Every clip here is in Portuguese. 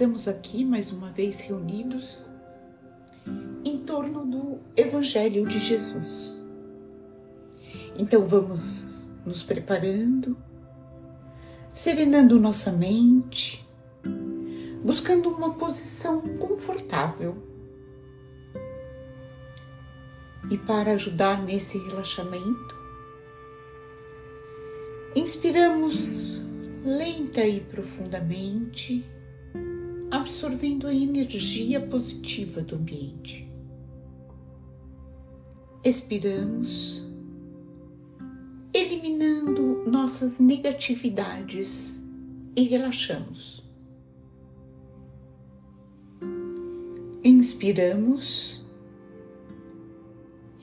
estamos aqui mais uma vez reunidos em torno do Evangelho de Jesus. Então vamos nos preparando, serenando nossa mente, buscando uma posição confortável. E para ajudar nesse relaxamento, inspiramos lenta e profundamente absorvendo a energia positiva do ambiente. Expiramos, eliminando nossas negatividades e relaxamos. Inspiramos,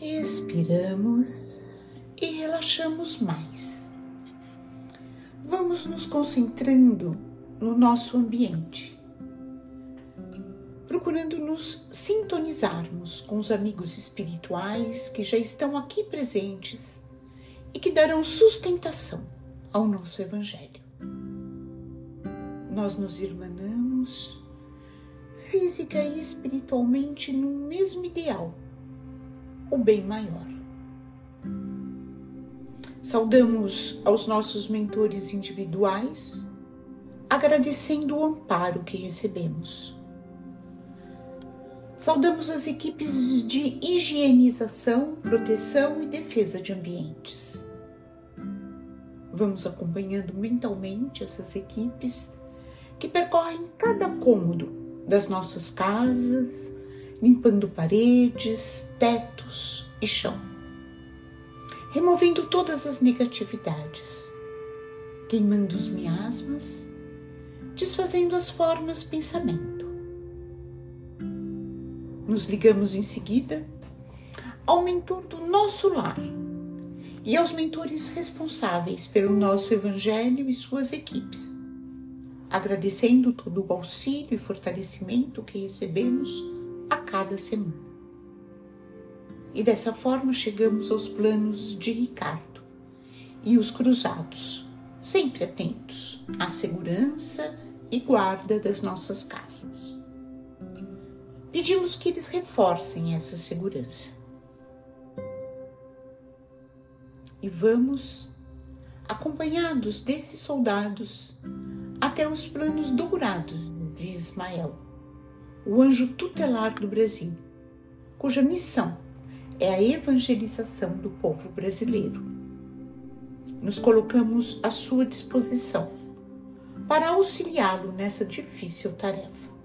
expiramos e relaxamos mais. Vamos nos concentrando no nosso ambiente procurando nos sintonizarmos com os amigos espirituais que já estão aqui presentes e que darão sustentação ao nosso Evangelho. Nós nos irmanamos física e espiritualmente no mesmo ideal, o bem maior. Saudamos aos nossos mentores individuais, agradecendo o amparo que recebemos Saudamos as equipes de higienização, proteção e defesa de ambientes. Vamos acompanhando mentalmente essas equipes que percorrem cada cômodo das nossas casas, limpando paredes, tetos e chão, removendo todas as negatividades, queimando os miasmas, desfazendo as formas pensamento nos ligamos em seguida ao mentor do nosso lar e aos mentores responsáveis pelo nosso Evangelho e suas equipes, agradecendo todo o auxílio e fortalecimento que recebemos a cada semana. E dessa forma chegamos aos planos de Ricardo e os cruzados, sempre atentos à segurança e guarda das nossas casas pedimos que eles reforcem essa segurança. E vamos, acompanhados desses soldados, até os planos dourados de Ismael, o anjo tutelar do Brasil, cuja missão é a evangelização do povo brasileiro. Nos colocamos à sua disposição para auxiliá-lo nessa difícil tarefa.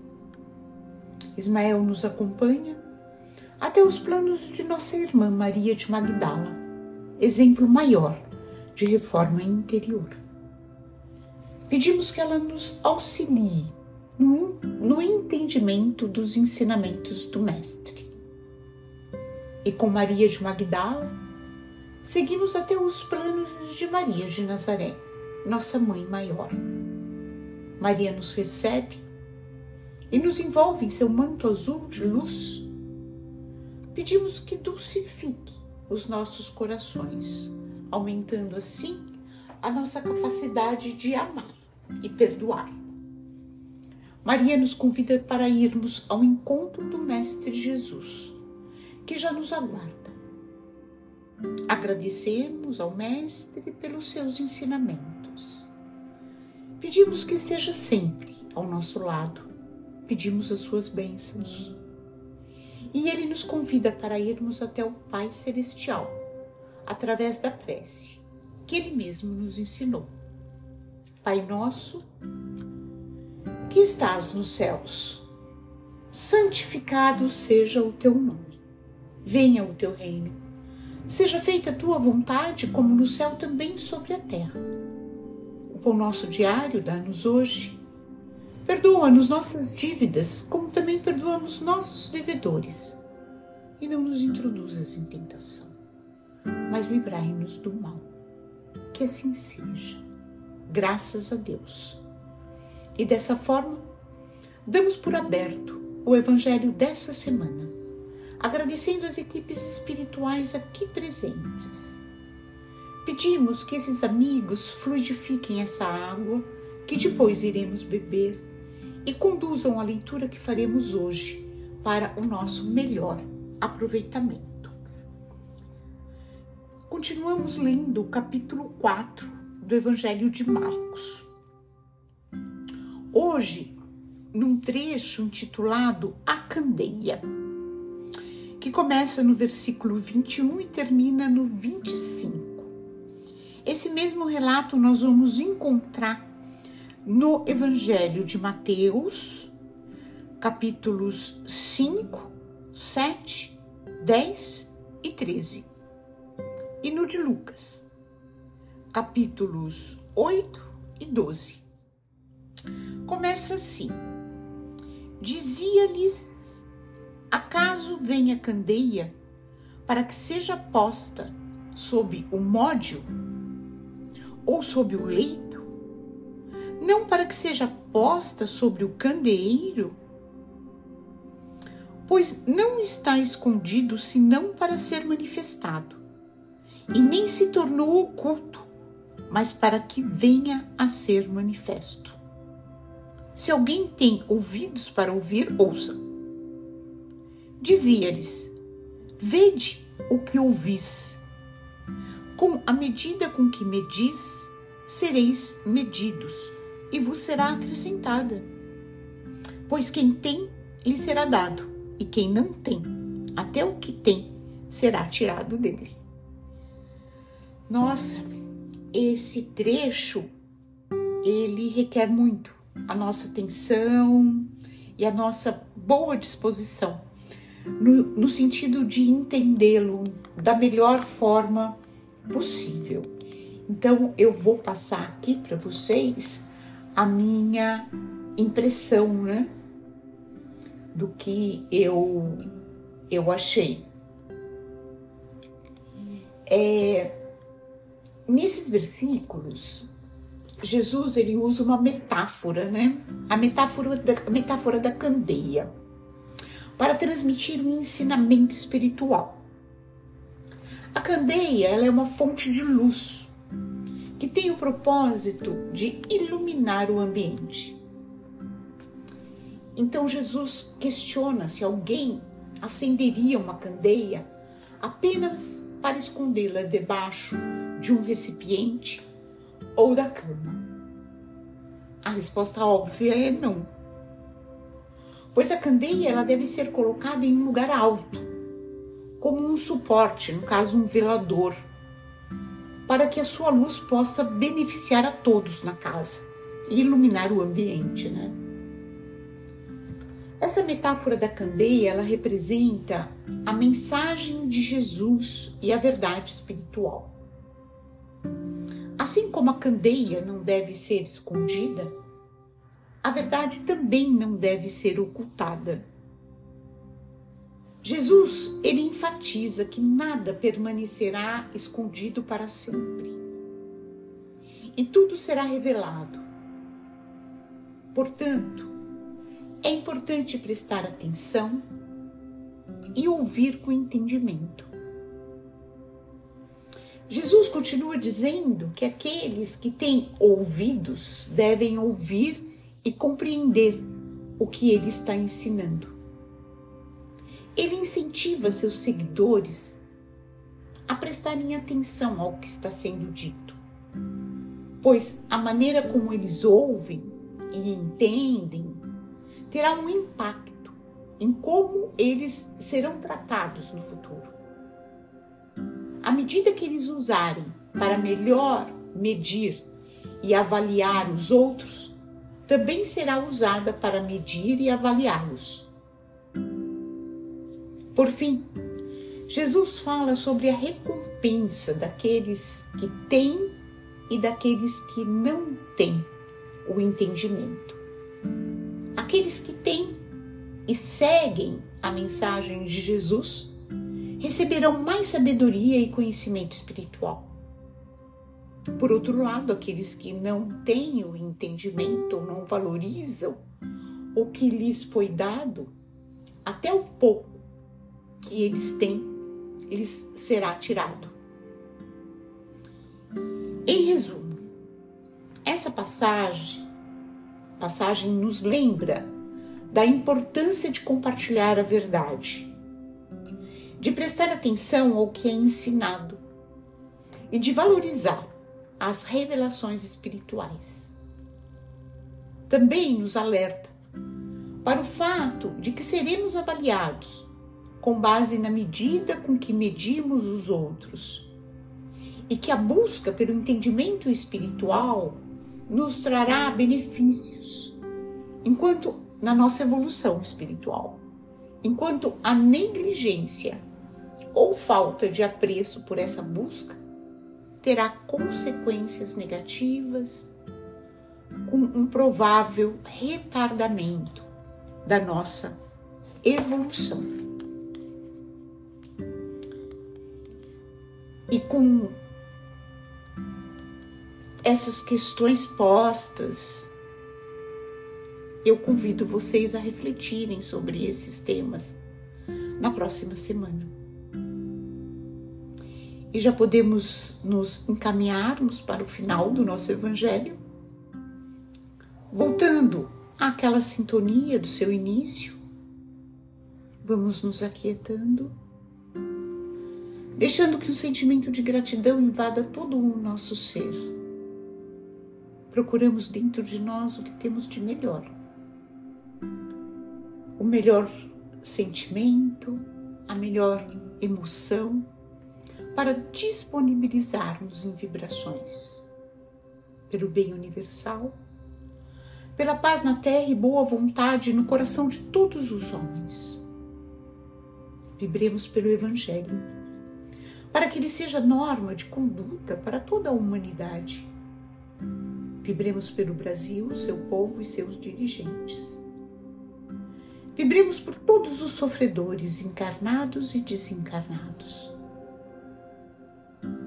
Ismael nos acompanha até os planos de nossa irmã Maria de Magdala, exemplo maior de reforma interior. Pedimos que ela nos auxilie no, no entendimento dos ensinamentos do Mestre. E com Maria de Magdala, seguimos até os planos de Maria de Nazaré, nossa mãe maior. Maria nos recebe e nos envolve em seu manto azul de luz, pedimos que dulcifique os nossos corações, aumentando assim a nossa capacidade de amar e perdoar. Maria nos convida para irmos ao encontro do Mestre Jesus, que já nos aguarda. Agradecemos ao Mestre pelos seus ensinamentos. Pedimos que esteja sempre ao nosso lado pedimos as suas bênçãos. E ele nos convida para irmos até o Pai Celestial, através da prece que ele mesmo nos ensinou. Pai nosso, que estás nos céus, santificado seja o teu nome. Venha o teu reino. Seja feita a tua vontade, como no céu também sobre a terra. O pão nosso diário dá-nos hoje Perdoa-nos nossas dívidas, como também perdoamos nossos devedores. E não nos introduzas em tentação, mas livrai-nos do mal. Que assim seja. Graças a Deus. E dessa forma, damos por aberto o Evangelho dessa semana, agradecendo as equipes espirituais aqui presentes. Pedimos que esses amigos fluidifiquem essa água que depois iremos beber e conduzam a leitura que faremos hoje para o nosso melhor aproveitamento. Continuamos lendo o capítulo 4 do Evangelho de Marcos. Hoje, num trecho intitulado A Candeia, que começa no versículo 21 e termina no 25. Esse mesmo relato nós vamos encontrar no Evangelho de Mateus, capítulos 5, 7, 10 e 13. E no de Lucas, capítulos 8 e 12. Começa assim: Dizia-lhes: Acaso venha candeia para que seja posta sob o módio ou sob o leito? Não para que seja posta sobre o candeeiro? Pois não está escondido senão para ser manifestado, e nem se tornou oculto, mas para que venha a ser manifesto. Se alguém tem ouvidos para ouvir, ouça. Dizia-lhes: Vede o que ouvis. Com a medida com que medis, sereis medidos e vos será acrescentada. Pois quem tem, lhe será dado, e quem não tem, até o que tem, será tirado dele. Nossa, esse trecho ele requer muito a nossa atenção e a nossa boa disposição, no, no sentido de entendê-lo da melhor forma possível. Então, eu vou passar aqui para vocês a minha impressão, né? Do que eu eu achei. É, nesses versículos, Jesus ele usa uma metáfora, né? A metáfora da, a metáfora da candeia para transmitir um ensinamento espiritual. A candeia ela é uma fonte de luz que tem o propósito de iluminar o ambiente. Então Jesus questiona se alguém acenderia uma candeia apenas para escondê-la debaixo de um recipiente ou da cama. A resposta óbvia é não. Pois a candeia ela deve ser colocada em um lugar alto, como um suporte, no caso um velador para que a sua luz possa beneficiar a todos na casa e iluminar o ambiente, né? Essa metáfora da candeia, ela representa a mensagem de Jesus e a verdade espiritual. Assim como a candeia não deve ser escondida, a verdade também não deve ser ocultada. Jesus, ele enfatiza que nada permanecerá escondido para sempre. E tudo será revelado. Portanto, é importante prestar atenção e ouvir com entendimento. Jesus continua dizendo que aqueles que têm ouvidos devem ouvir e compreender o que ele está ensinando ele incentiva seus seguidores a prestarem atenção ao que está sendo dito, pois a maneira como eles ouvem e entendem terá um impacto em como eles serão tratados no futuro. À medida que eles usarem para melhor medir e avaliar os outros, também será usada para medir e avaliá-los. Por fim, Jesus fala sobre a recompensa daqueles que têm e daqueles que não têm o entendimento. Aqueles que têm e seguem a mensagem de Jesus receberão mais sabedoria e conhecimento espiritual. Por outro lado, aqueles que não têm o entendimento ou não valorizam o que lhes foi dado, até o pouco que eles têm lhes será tirado. Em resumo, essa passagem passagem nos lembra da importância de compartilhar a verdade, de prestar atenção ao que é ensinado e de valorizar as revelações espirituais. Também nos alerta para o fato de que seremos avaliados com base na medida com que medimos os outros e que a busca pelo entendimento espiritual nos trará benefícios, enquanto na nossa evolução espiritual, enquanto a negligência ou falta de apreço por essa busca terá consequências negativas, com um provável retardamento da nossa evolução. E com essas questões postas, eu convido vocês a refletirem sobre esses temas na próxima semana. E já podemos nos encaminharmos para o final do nosso Evangelho, voltando àquela sintonia do seu início. Vamos nos aquietando, deixando que um sentimento de gratidão invada todo o nosso ser procuramos dentro de nós o que temos de melhor. O melhor sentimento, a melhor emoção para disponibilizarmos em vibrações pelo bem universal, pela paz na terra e boa vontade no coração de todos os homens. Vibremos pelo Evangelho, para que ele seja norma de conduta para toda a humanidade Vibremos pelo Brasil, seu povo e seus dirigentes. Vibremos por todos os sofredores, encarnados e desencarnados.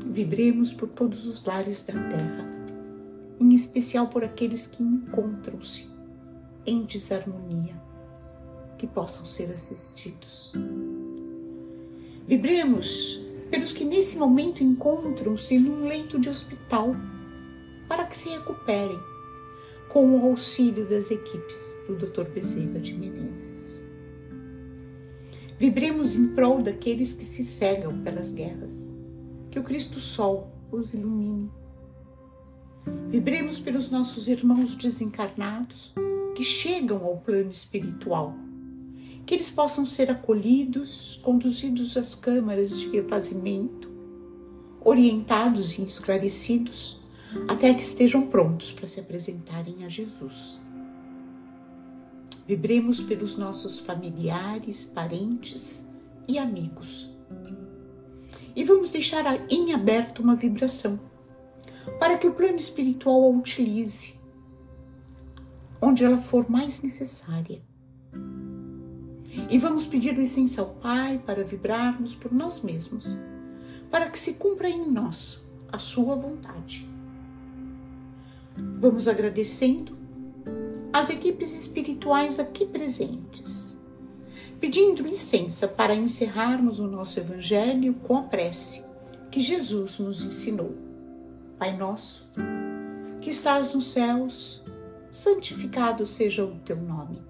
Vibremos por todos os lares da terra, em especial por aqueles que encontram-se em desarmonia, que possam ser assistidos. Vibremos pelos que nesse momento encontram-se num leito de hospital para que se recuperem com o auxílio das equipes do Dr. Bezerra de Menezes. Vibremos em prol daqueles que se cegam pelas guerras, que o Cristo Sol os ilumine. Vibremos pelos nossos irmãos desencarnados que chegam ao plano espiritual, que eles possam ser acolhidos, conduzidos às câmaras de refazimento, orientados e esclarecidos até que estejam prontos para se apresentarem a Jesus. Vibremos pelos nossos familiares, parentes e amigos. E vamos deixar em aberto uma vibração para que o plano espiritual a utilize onde ela for mais necessária. E vamos pedir licença ao Pai para vibrarmos por nós mesmos, para que se cumpra em nós a Sua vontade. Vamos agradecendo as equipes espirituais aqui presentes, pedindo licença para encerrarmos o nosso Evangelho com a prece que Jesus nos ensinou. Pai nosso, que estás nos céus, santificado seja o teu nome.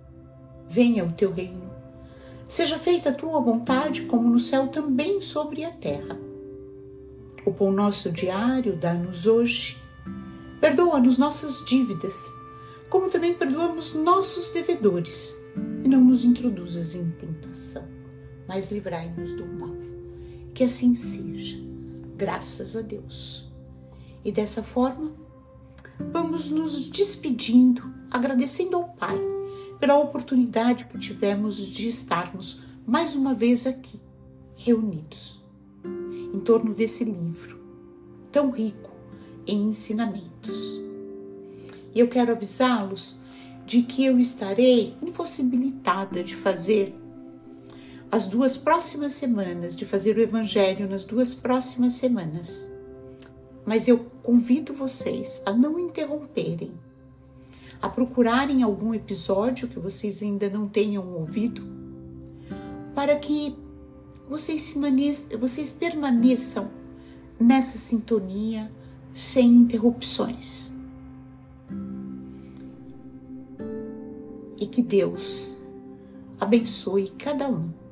Venha o teu reino. Seja feita a tua vontade, como no céu também sobre a terra. O pão nosso diário dá-nos hoje Perdoa-nos nossas dívidas, como também perdoamos nossos devedores, e não nos introduzas em tentação, mas livrai-nos do mal. Que assim seja, graças a Deus. E dessa forma, vamos nos despedindo, agradecendo ao Pai pela oportunidade que tivemos de estarmos mais uma vez aqui, reunidos, em torno desse livro tão rico em ensinamentos. E eu quero avisá-los de que eu estarei impossibilitada de fazer as duas próximas semanas, de fazer o Evangelho nas duas próximas semanas. Mas eu convido vocês a não interromperem, a procurarem algum episódio que vocês ainda não tenham ouvido, para que vocês, vocês permaneçam nessa sintonia sem interrupções. e que Deus abençoe cada um.